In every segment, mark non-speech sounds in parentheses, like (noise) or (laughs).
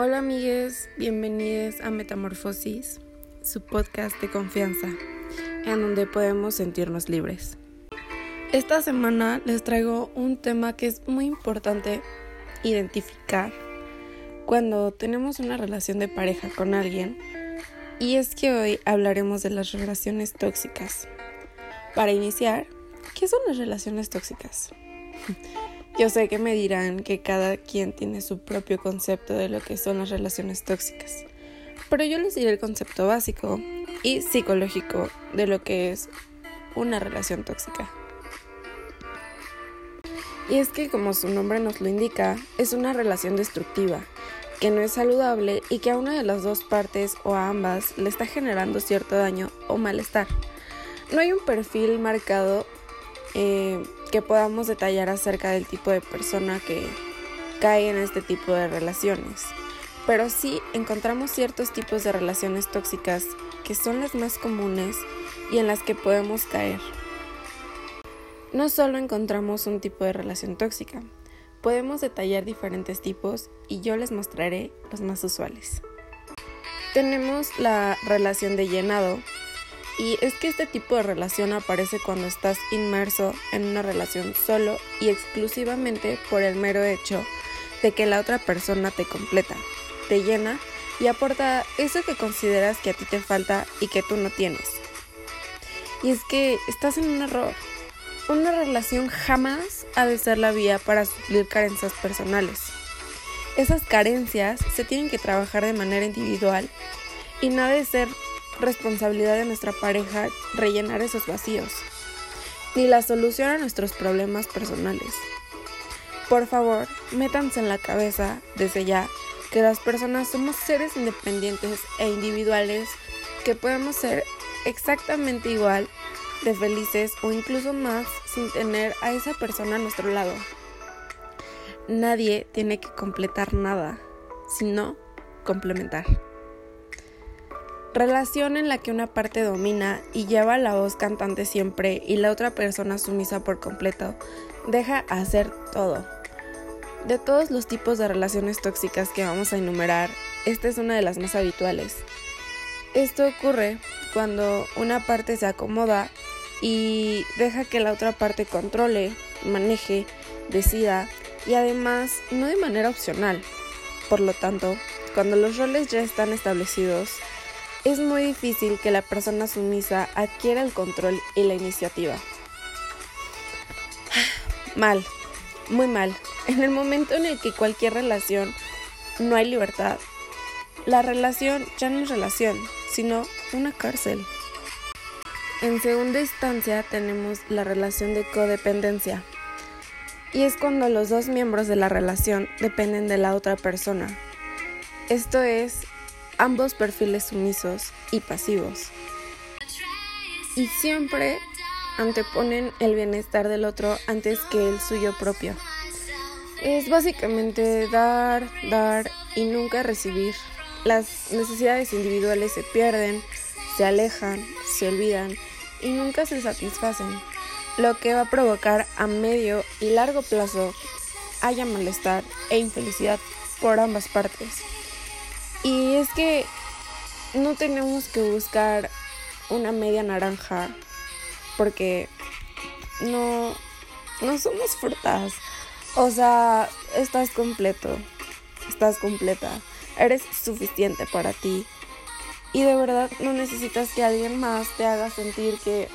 Hola amigues, bienvenidos a Metamorfosis, su podcast de confianza, en donde podemos sentirnos libres. Esta semana les traigo un tema que es muy importante identificar cuando tenemos una relación de pareja con alguien y es que hoy hablaremos de las relaciones tóxicas. Para iniciar, ¿qué son las relaciones tóxicas? Yo sé que me dirán que cada quien tiene su propio concepto de lo que son las relaciones tóxicas, pero yo les diré el concepto básico y psicológico de lo que es una relación tóxica. Y es que como su nombre nos lo indica, es una relación destructiva, que no es saludable y que a una de las dos partes o a ambas le está generando cierto daño o malestar. No hay un perfil marcado eh, que podamos detallar acerca del tipo de persona que cae en este tipo de relaciones. Pero sí encontramos ciertos tipos de relaciones tóxicas que son las más comunes y en las que podemos caer. No solo encontramos un tipo de relación tóxica, podemos detallar diferentes tipos y yo les mostraré los más usuales. Tenemos la relación de llenado, y es que este tipo de relación aparece cuando estás inmerso en una relación solo y exclusivamente por el mero hecho de que la otra persona te completa, te llena y aporta eso que consideras que a ti te falta y que tú no tienes. Y es que estás en un error. Una relación jamás ha de ser la vía para suplir carencias personales. Esas carencias se tienen que trabajar de manera individual y no ha de ser responsabilidad de nuestra pareja rellenar esos vacíos, ni la solución a nuestros problemas personales. Por favor, métanse en la cabeza desde ya que las personas somos seres independientes e individuales que podemos ser exactamente igual de felices o incluso más sin tener a esa persona a nuestro lado. Nadie tiene que completar nada, sino complementar. Relación en la que una parte domina y lleva la voz cantante siempre y la otra persona sumisa por completo, deja hacer todo. De todos los tipos de relaciones tóxicas que vamos a enumerar, esta es una de las más habituales. Esto ocurre cuando una parte se acomoda y deja que la otra parte controle, maneje, decida y además no de manera opcional. Por lo tanto, cuando los roles ya están establecidos, es muy difícil que la persona sumisa adquiera el control y la iniciativa. (sighs) Mal, muy mal. En el momento en el que cualquier relación no hay libertad, la relación ya no es relación, sino una cárcel. En segunda instancia tenemos la relación de codependencia. Y es cuando los dos miembros de la relación dependen de la otra persona. Esto es ambos perfiles sumisos y pasivos. Y siempre anteponen el bienestar del otro antes que el suyo propio. Es básicamente dar, dar y nunca recibir. Las necesidades individuales se pierden, se alejan, se olvidan y nunca se satisfacen, lo que va a provocar a medio y largo plazo haya malestar e infelicidad por ambas partes. Y es que no tenemos que buscar una media naranja porque no, no somos frutas. O sea, estás completo, estás completa, eres suficiente para ti. Y de verdad no necesitas que alguien más te haga sentir que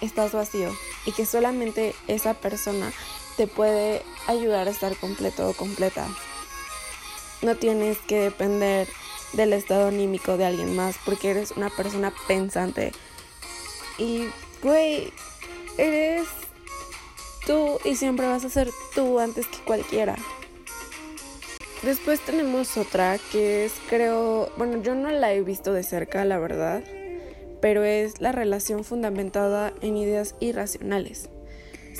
estás vacío y que solamente esa persona te puede ayudar a estar completo o completa. No tienes que depender del estado anímico de alguien más porque eres una persona pensante. Y, güey, eres tú y siempre vas a ser tú antes que cualquiera. Después tenemos otra que es, creo, bueno, yo no la he visto de cerca, la verdad, pero es la relación fundamentada en ideas irracionales.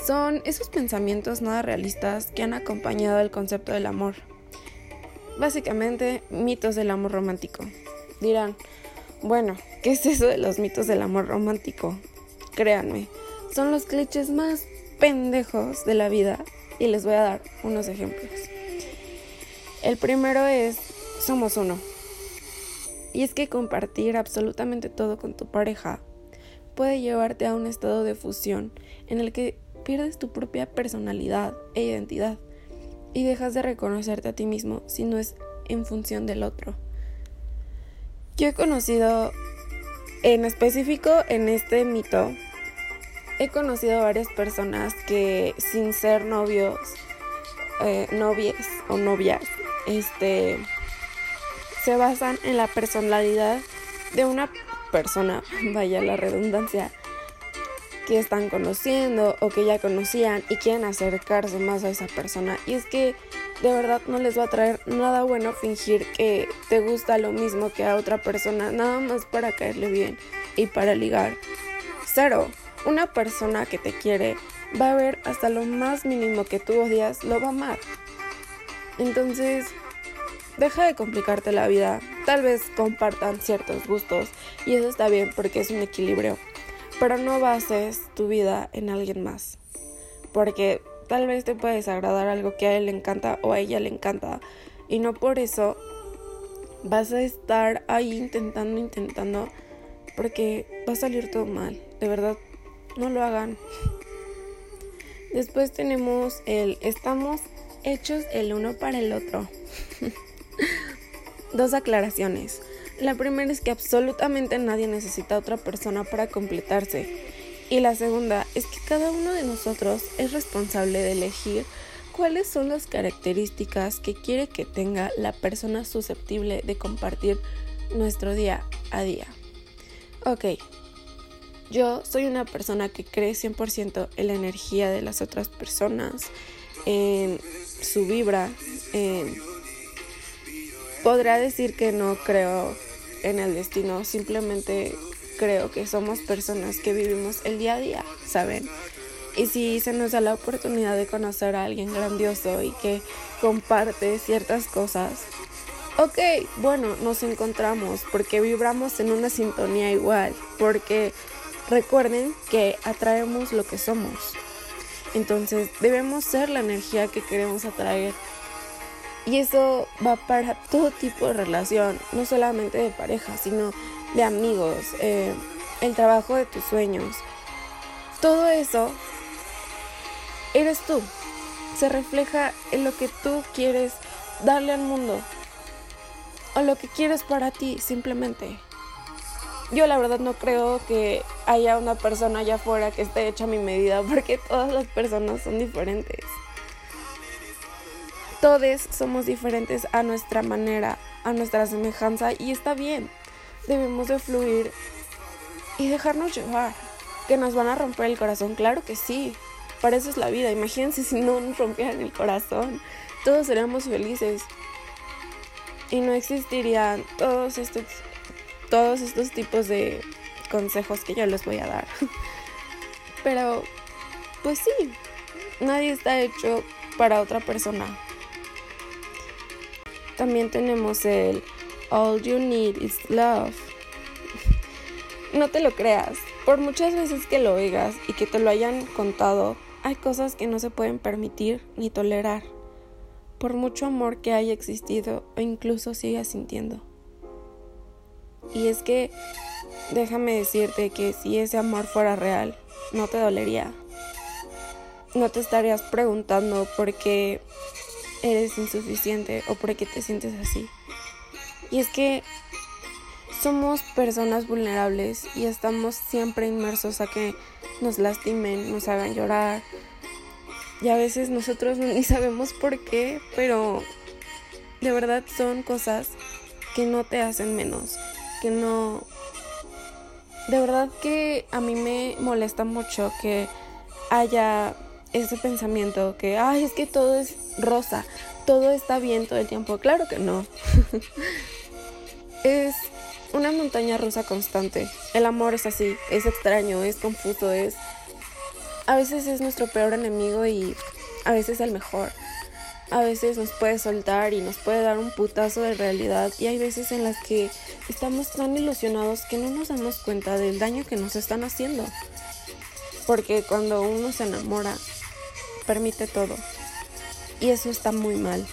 Son esos pensamientos nada realistas que han acompañado el concepto del amor Básicamente, mitos del amor romántico. Dirán, bueno, ¿qué es eso de los mitos del amor romántico? Créanme, son los clichés más pendejos de la vida y les voy a dar unos ejemplos. El primero es somos uno. Y es que compartir absolutamente todo con tu pareja puede llevarte a un estado de fusión en el que pierdes tu propia personalidad e identidad y dejas de reconocerte a ti mismo si no es en función del otro. Yo he conocido, en específico en este mito, he conocido varias personas que sin ser novios, eh, novias o novias, este, se basan en la personalidad de una persona, (laughs) vaya la redundancia, que están conociendo o que ya conocían y quieren acercarse más a esa persona. Y es que de verdad no les va a traer nada bueno fingir que te gusta lo mismo que a otra persona, nada más para caerle bien y para ligar. Cero. Una persona que te quiere va a ver hasta lo más mínimo que tú odias, lo va a amar. Entonces, deja de complicarte la vida. Tal vez compartan ciertos gustos y eso está bien porque es un equilibrio. Pero no bases tu vida en alguien más. Porque tal vez te puede desagradar algo que a él le encanta o a ella le encanta. Y no por eso vas a estar ahí intentando, intentando. Porque va a salir todo mal. De verdad, no lo hagan. Después tenemos el estamos hechos el uno para el otro. (laughs) Dos aclaraciones. La primera es que absolutamente nadie necesita a otra persona para completarse. Y la segunda es que cada uno de nosotros es responsable de elegir cuáles son las características que quiere que tenga la persona susceptible de compartir nuestro día a día. Ok, yo soy una persona que cree 100% en la energía de las otras personas, en su vibra. En... Podrá decir que no creo en el destino, simplemente creo que somos personas que vivimos el día a día, ¿saben? Y si se nos da la oportunidad de conocer a alguien grandioso y que comparte ciertas cosas, ok, bueno, nos encontramos porque vibramos en una sintonía igual, porque recuerden que atraemos lo que somos. Entonces debemos ser la energía que queremos atraer y eso va para todo tipo de relación, no solamente de pareja, sino de amigos, eh, el trabajo de tus sueños. Todo eso eres tú. Se refleja en lo que tú quieres darle al mundo. O lo que quieres para ti, simplemente. Yo la verdad no creo que haya una persona allá afuera que esté hecha a mi medida, (laughs) porque todas las personas son diferentes. Todos somos diferentes a nuestra manera, a nuestra semejanza y está bien. Debemos de fluir y dejarnos llevar. Que nos van a romper el corazón, claro que sí. Para eso es la vida. Imagínense si no nos rompieran el corazón. Todos seríamos felices. Y no existirían todos estos, todos estos tipos de consejos que yo les voy a dar. (laughs) Pero, pues sí, nadie está hecho para otra persona. También tenemos el All You Need is Love. No te lo creas, por muchas veces que lo oigas y que te lo hayan contado, hay cosas que no se pueden permitir ni tolerar, por mucho amor que haya existido o incluso sigas sintiendo. Y es que déjame decirte que si ese amor fuera real, no te dolería. No te estarías preguntando por qué eres insuficiente o por qué te sientes así. Y es que somos personas vulnerables y estamos siempre inmersos a que nos lastimen, nos hagan llorar. Y a veces nosotros (laughs) ni sabemos por qué, pero de verdad son cosas que no te hacen menos, que no... De verdad que a mí me molesta mucho que haya ese pensamiento que, ay, es que todo es rosa, todo está bien todo el tiempo. Claro que no. (laughs) es una montaña rusa constante. El amor es así, es extraño, es confuso, es... A veces es nuestro peor enemigo y a veces el mejor. A veces nos puede soltar y nos puede dar un putazo de realidad y hay veces en las que estamos tan ilusionados que no nos damos cuenta del daño que nos están haciendo. Porque cuando uno se enamora, permite todo. Y eso está muy mal.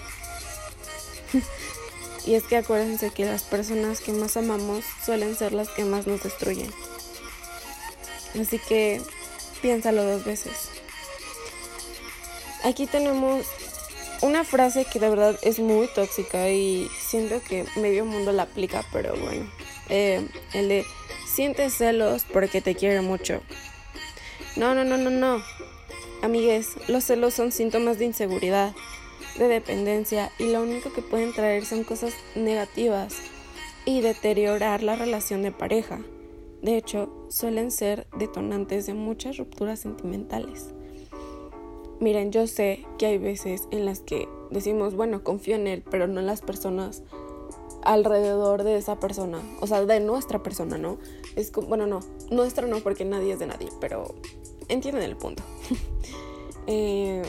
(laughs) Y es que acuérdense que las personas que más amamos suelen ser las que más nos destruyen. Así que piénsalo dos veces. Aquí tenemos una frase que de verdad es muy tóxica y siento que medio mundo la aplica, pero bueno. Eh, el de sientes celos porque te quiere mucho. No, no, no, no, no. Amigues, los celos son síntomas de inseguridad, de dependencia y lo único que pueden traer son cosas negativas y deteriorar la relación de pareja. De hecho, suelen ser detonantes de muchas rupturas sentimentales. Miren, yo sé que hay veces en las que decimos, bueno, confío en él, pero no en las personas alrededor de esa persona, o sea, de nuestra persona, ¿no? Es como, bueno, no, nuestra no, porque nadie es de nadie, pero entienden el punto. (laughs) eh,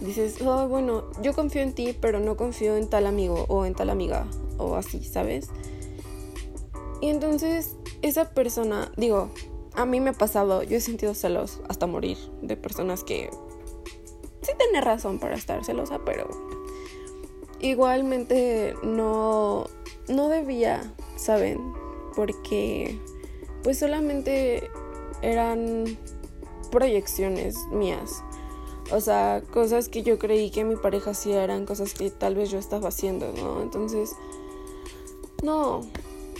dices, oh, bueno, yo confío en ti, pero no confío en tal amigo o en tal amiga, o así, ¿sabes? Y entonces, esa persona, digo, a mí me ha pasado, yo he sentido celos hasta morir de personas que sí tienen razón para estar celosa, pero igualmente no, no debía, ¿saben? Porque pues solamente eran proyecciones mías. O sea, cosas que yo creí que mi pareja hacía eran cosas que tal vez yo estaba haciendo, ¿no? Entonces, no,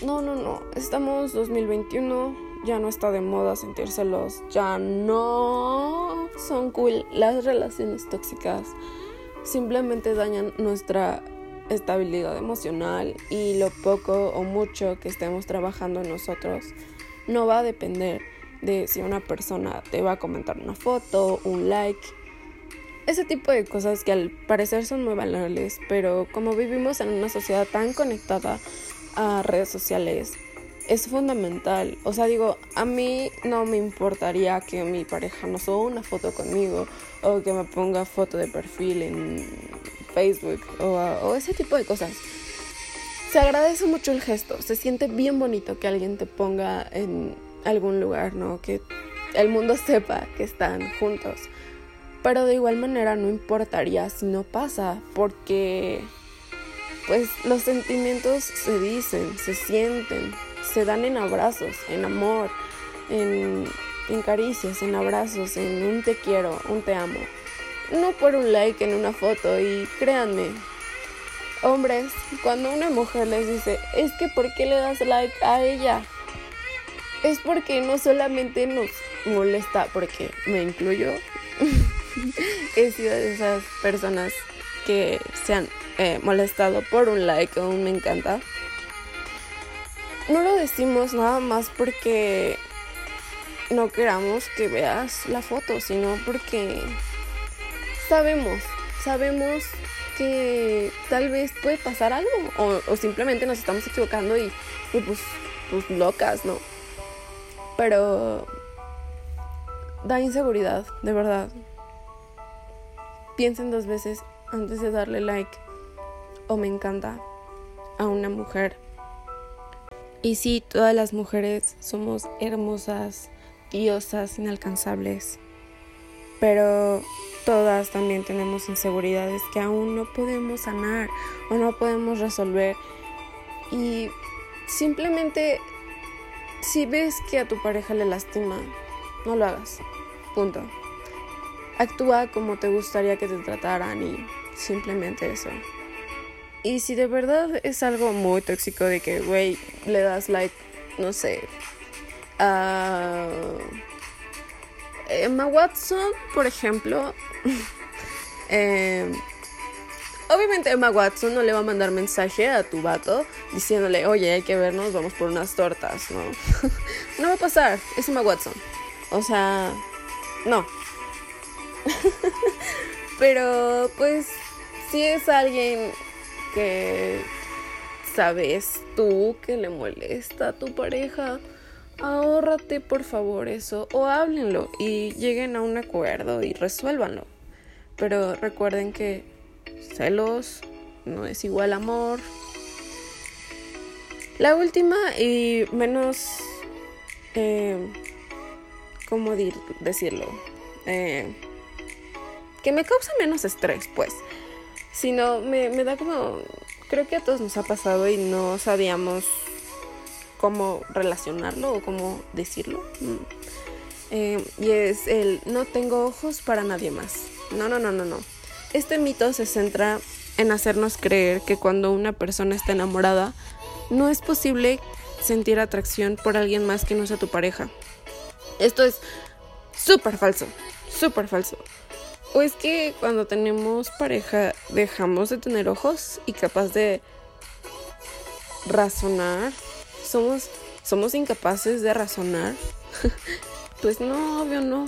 no, no, no. Estamos 2021, ya no está de moda sentírselos, ya no son cool las relaciones tóxicas. Simplemente dañan nuestra estabilidad emocional y lo poco o mucho que estemos trabajando nosotros no va a depender de si una persona te va a comentar una foto, un like, ese tipo de cosas que al parecer son muy banales, pero como vivimos en una sociedad tan conectada a redes sociales, es fundamental. O sea, digo, a mí no me importaría que mi pareja no suba una foto conmigo o que me ponga foto de perfil en Facebook o, o ese tipo de cosas. Se agradece mucho el gesto, se siente bien bonito que alguien te ponga en algún lugar, ¿no? Que el mundo sepa que están juntos. Pero de igual manera no importaría si no pasa, porque pues los sentimientos se dicen, se sienten, se dan en abrazos, en amor, en, en caricias, en abrazos, en un te quiero, un te amo. No por un like en una foto y créanme, hombres, cuando una mujer les dice, es que ¿por qué le das like a ella? Es porque no solamente nos molesta, porque me incluyo, (laughs) he sido de esas personas que se han eh, molestado por un like o un me encanta. No lo decimos nada más porque no queramos que veas la foto, sino porque sabemos, sabemos que tal vez puede pasar algo o, simplemente nos estamos equivocando y, y pues, pues locas, ¿no? Pero da inseguridad, de verdad. Piensen dos veces antes de darle like o me encanta a una mujer. Y sí, todas las mujeres somos hermosas, diosas, inalcanzables. Pero todas también tenemos inseguridades que aún no podemos sanar o no podemos resolver. Y simplemente si ves que a tu pareja le lastima, no lo hagas. Punto. Actúa como te gustaría que te trataran y simplemente eso. Y si de verdad es algo muy tóxico de que, güey, le das like, no sé, Emma Watson, por ejemplo, (laughs) eh, Obviamente Emma Watson no le va a mandar mensaje a tu vato diciéndole, oye, hay que vernos, vamos por unas tortas, ¿no? (laughs) no va a pasar, es Emma Watson. O sea, no. (laughs) Pero pues si es alguien que sabes tú que le molesta a tu pareja, ahórrate por favor eso o háblenlo y lleguen a un acuerdo y resuélvanlo. Pero recuerden que celos no es igual amor. La última y menos, eh, ¿cómo decirlo? Eh, que me causa menos estrés, pues. Sino me, me da como creo que a todos nos ha pasado y no sabíamos cómo relacionarlo o cómo decirlo. Mm. Eh, y es el no tengo ojos para nadie más. No, no, no, no, no. Este mito se centra en hacernos creer que cuando una persona está enamorada, no es posible sentir atracción por alguien más que no sea tu pareja. Esto es súper falso, súper falso. O es que cuando tenemos pareja dejamos de tener ojos y capaz de razonar. Somos, somos incapaces de razonar. (laughs) pues no, obvio no.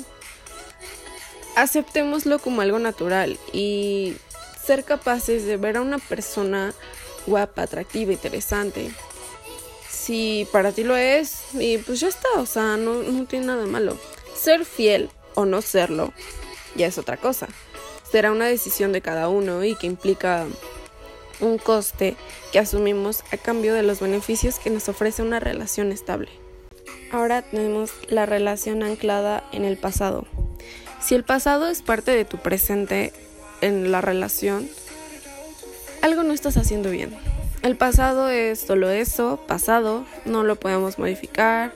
Aceptémoslo como algo natural y ser capaces de ver a una persona guapa, atractiva, interesante. Si para ti lo es, y pues ya está, o sea, no, no tiene nada malo. Ser fiel o no serlo ya es otra cosa. Será una decisión de cada uno y que implica un coste que asumimos a cambio de los beneficios que nos ofrece una relación estable. Ahora tenemos la relación anclada en el pasado. Si el pasado es parte de tu presente en la relación, algo no estás haciendo bien. El pasado es solo eso, pasado, no lo podemos modificar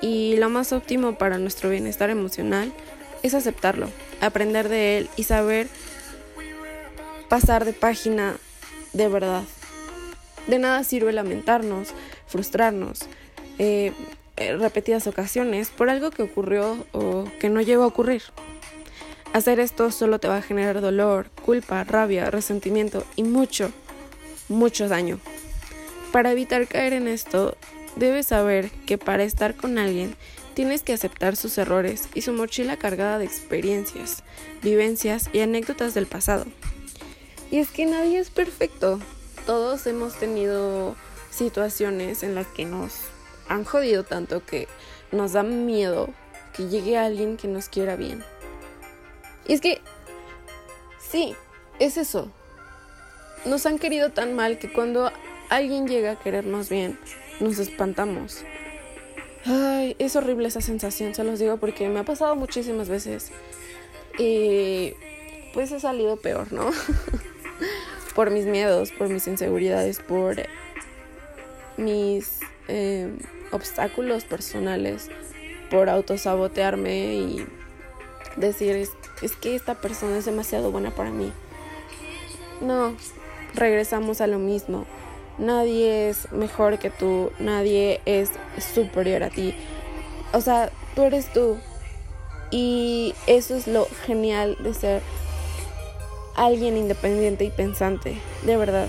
y lo más óptimo para nuestro bienestar emocional es aceptarlo, aprender de él y saber pasar de página de verdad. De nada sirve lamentarnos, frustrarnos eh, repetidas ocasiones por algo que ocurrió o que no llegó a ocurrir. Hacer esto solo te va a generar dolor, culpa, rabia, resentimiento y mucho, mucho daño. Para evitar caer en esto, debes saber que para estar con alguien Tienes que aceptar sus errores y su mochila cargada de experiencias, vivencias y anécdotas del pasado. Y es que nadie es perfecto. Todos hemos tenido situaciones en las que nos han jodido tanto que nos da miedo que llegue alguien que nos quiera bien. Y es que, sí, es eso. Nos han querido tan mal que cuando alguien llega a querernos bien, nos espantamos. Ay, es horrible esa sensación, se los digo porque me ha pasado muchísimas veces. Y pues he salido peor, ¿no? (laughs) por mis miedos, por mis inseguridades, por mis em, obstáculos personales, por autosabotearme y decir, es, que esta persona es demasiado buena para mí. No, regresamos a lo mismo nadie es mejor que tú, nadie es superior a ti. O sea, tú eres tú. Y eso es lo genial de ser alguien independiente y pensante, de verdad.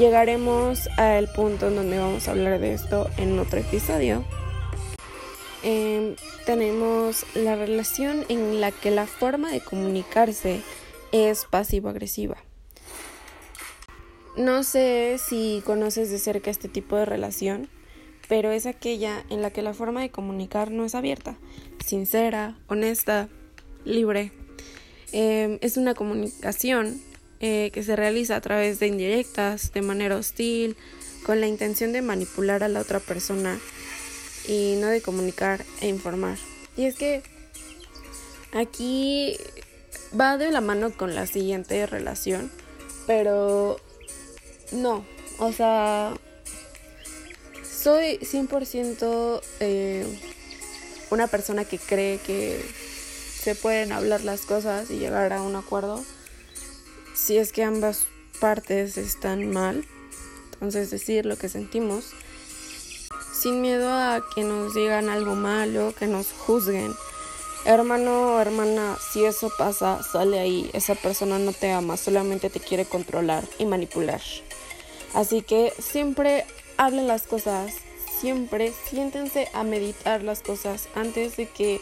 Llegaremos al punto en donde vamos a hablar de esto en otro episodio. Em, tenemos la relación en la que la forma de comunicarse es pasivo-agresiva. No sé si conoces de cerca este tipo de relación, pero es aquella en la que la forma de comunicar no es abierta, sincera, honesta, libre. Em, es una comunicación eh, que se realiza a través de indirectas, de manera hostil, con la intención de manipular a la otra persona y no de comunicar e informar. Y es que aquí va de la mano con la siguiente relación, pero no, o sea, soy 100% eh, una persona que cree que se pueden hablar las cosas y llegar a un acuerdo si es que ambas partes están mal. Entonces decir lo que sentimos sin miedo a que nos digan algo malo, que nos juzguen. Hermano o hermana, si eso pasa, sale ahí. Esa persona no te ama, solamente te quiere controlar y manipular. Así que siempre hablen las cosas, siempre siéntense a meditar las cosas antes de que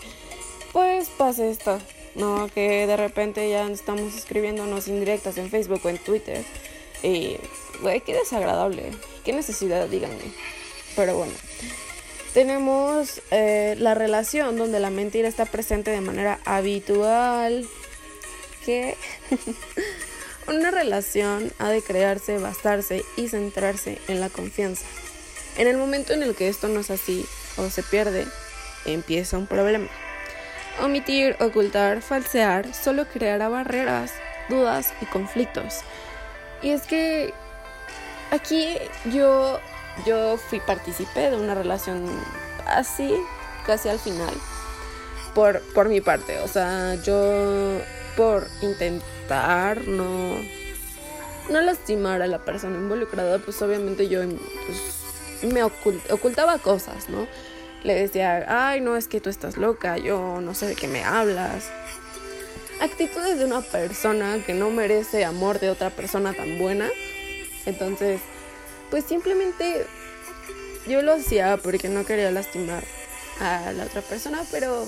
pues pase esto. No, que de repente ya estamos escribiéndonos indirectas en Facebook o en Twitter. Y, güey, qué desagradable. Qué necesidad, díganme. Pero bueno. Tenemos eh, la relación donde la mentira está presente de manera habitual. Que (laughs) Una relación ha de crearse, bastarse y centrarse en la confianza. En el momento en el que esto no es así o se pierde, empieza un problema. Omitir, ocultar, falsear solo creará barreras, dudas y conflictos. Y es que aquí yo, yo fui participé de una relación así, casi al final, por, por mi parte. O sea, yo por intentar no, no lastimar a la persona involucrada, pues obviamente yo pues, me ocultaba cosas, ¿no? Le decía, ay, no, es que tú estás loca, yo no sé de qué me hablas. Actitudes de una persona que no merece amor de otra persona tan buena. Entonces, pues simplemente yo lo hacía porque no quería lastimar a la otra persona, pero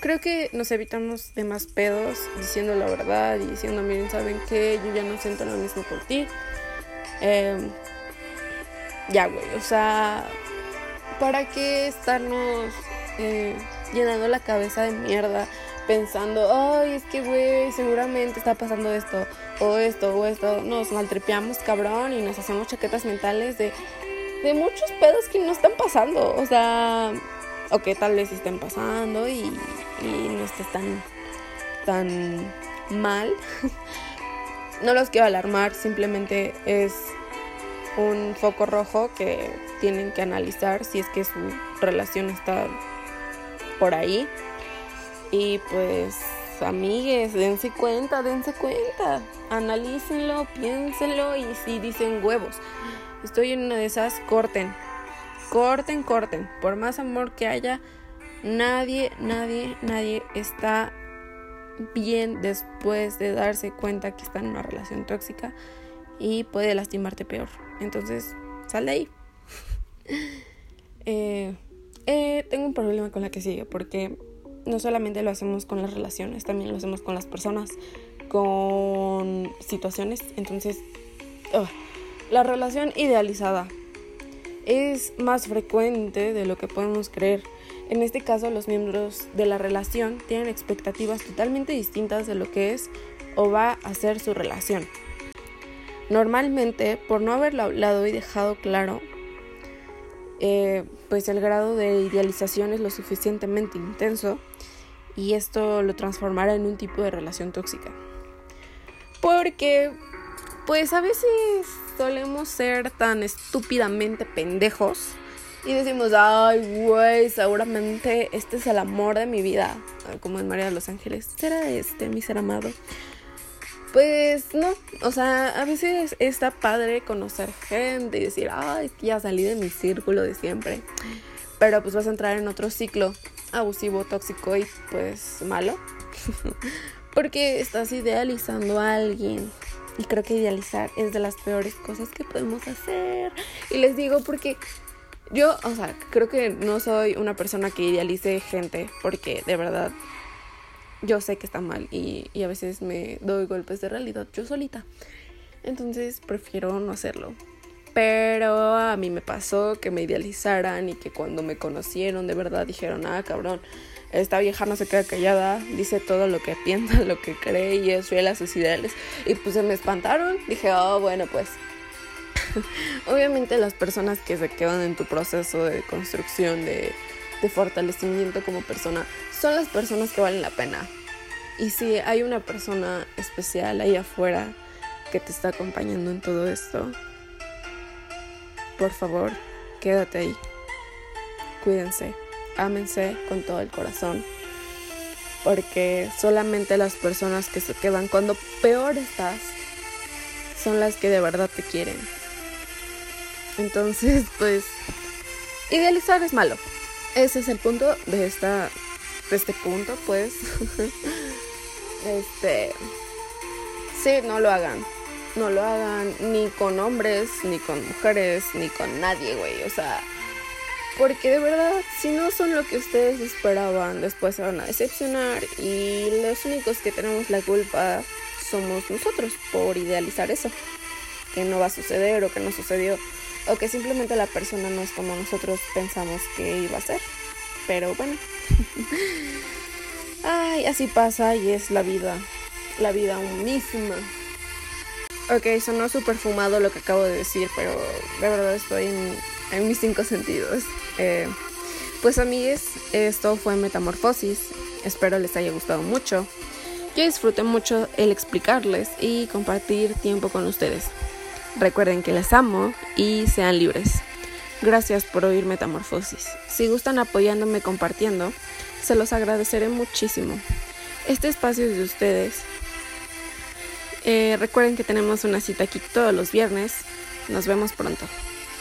creo que nos evitamos de más pedos diciendo la verdad y diciendo, miren, ¿saben qué? Yo ya no siento lo mismo por ti. Em, ya, güey, o sea, ¿para qué estarnos eh, llenando la cabeza de mierda? Pensando, ay, es que, güey, seguramente está pasando esto, o esto, o esto. Nos maltripeamos, cabrón, y nos hacemos chaquetas mentales de, de muchos pedos que no están pasando. O sea, o que tal vez estén pasando y, y no estés tan mal. (laughs) no los quiero alarmar, simplemente es un foco rojo que tienen que analizar si es que su relación está por ahí. Y pues, amigues, dense cuenta, dense cuenta. Analícenlo, piénsenlo y si dicen huevos. Estoy en una de esas, corten. Corten, corten. Por más amor que haya, nadie, nadie, nadie está bien después de darse cuenta que está en una relación tóxica y puede lastimarte peor. Entonces, sal de ahí. (laughs) Eh, eh, tengo un problema con la que sigue porque no solamente lo hacemos con las relaciones, también lo hacemos con las personas, con situaciones. Entonces, la relación idealizada es más frecuente de lo que podemos creer. En este caso, los miembros de la relación tienen expectativas totalmente distintas de lo que es o va a ser su relación. Normalmente, por no haberlo hablado y dejado claro, eh, pues el grado de idealización es lo suficientemente intenso y esto lo transformará en un tipo de relación tóxica. Porque, pues a veces solemos ser tan estúpidamente pendejos y decimos, ay, güey, seguramente este es el amor de mi vida, como en María de los Ángeles. ¿Será este mi ser amado? Pues no, o sea, a veces está padre conocer gente y decir, ay, ya salí de mi círculo de siempre. Pero pues vas a entrar en otro ciclo abusivo, tóxico y pues malo. (laughs) Porque estás idealizando a alguien. Y creo que idealizar es de las peores cosas que podemos hacer. Y les digo porque yo, o sea, creo que no soy una persona que idealice gente. Porque de verdad yo sé que está mal y, a veces me doy golpes de realidad yo solita. Entonces prefiero no hacerlo. Pero a mí me pasó que me idealizaran y que cuando me conocieron de verdad dijeron, ah, cabrón, esta vieja no se queda callada, dice todo lo que piensa, (laughs) lo que cree y es fiel a sus ideales. Y pues se me espantaron. Dije, oh, bueno, pues. (laughs) Obviamente las personas que se quedan en tu proceso de construcción, de, de fortalecimiento como persona, son las personas que valen la pena. Y si hay una persona especial ahí afuera que te está acompañando en todo esto, por favor, quédate ahí. Cuídense, ámense con todo el corazón. Porque solamente las personas que se quedan cuando peor estás son las que de verdad te quieren. Entonces, pues, idealizar es malo. Ese es el punto de esta de este punto, pues. (laughs) este. Sí, no lo hagan. No lo hagan ni con hombres, ni con mujeres, ni con nadie, güey. O sea. Porque de verdad, si no son lo que ustedes esperaban, después se van a decepcionar. Y los únicos que tenemos la culpa somos nosotros por idealizar eso. Que no va a suceder o que no sucedió. O que simplemente la persona no es como nosotros pensamos que iba a ser. Pero bueno. (laughs) Ay, así pasa y es la vida. La vida misma. Ok, sonó súper fumado lo que acabo de decir, pero de verdad estoy en, mis cinco sentidos. Eh, pues amigues, esto fue Metamorfosis. Espero les haya gustado mucho. Yo disfruté mucho el explicarles y compartir tiempo con ustedes. Recuerden que les amo y sean libres. Gracias por oír Metamorfosis. Si gustan apoyándome compartiendo, se los agradeceré muchísimo. Este espacio es de ustedes. Eh, recuerden que tenemos una cita aquí todos los viernes. Nos vemos pronto.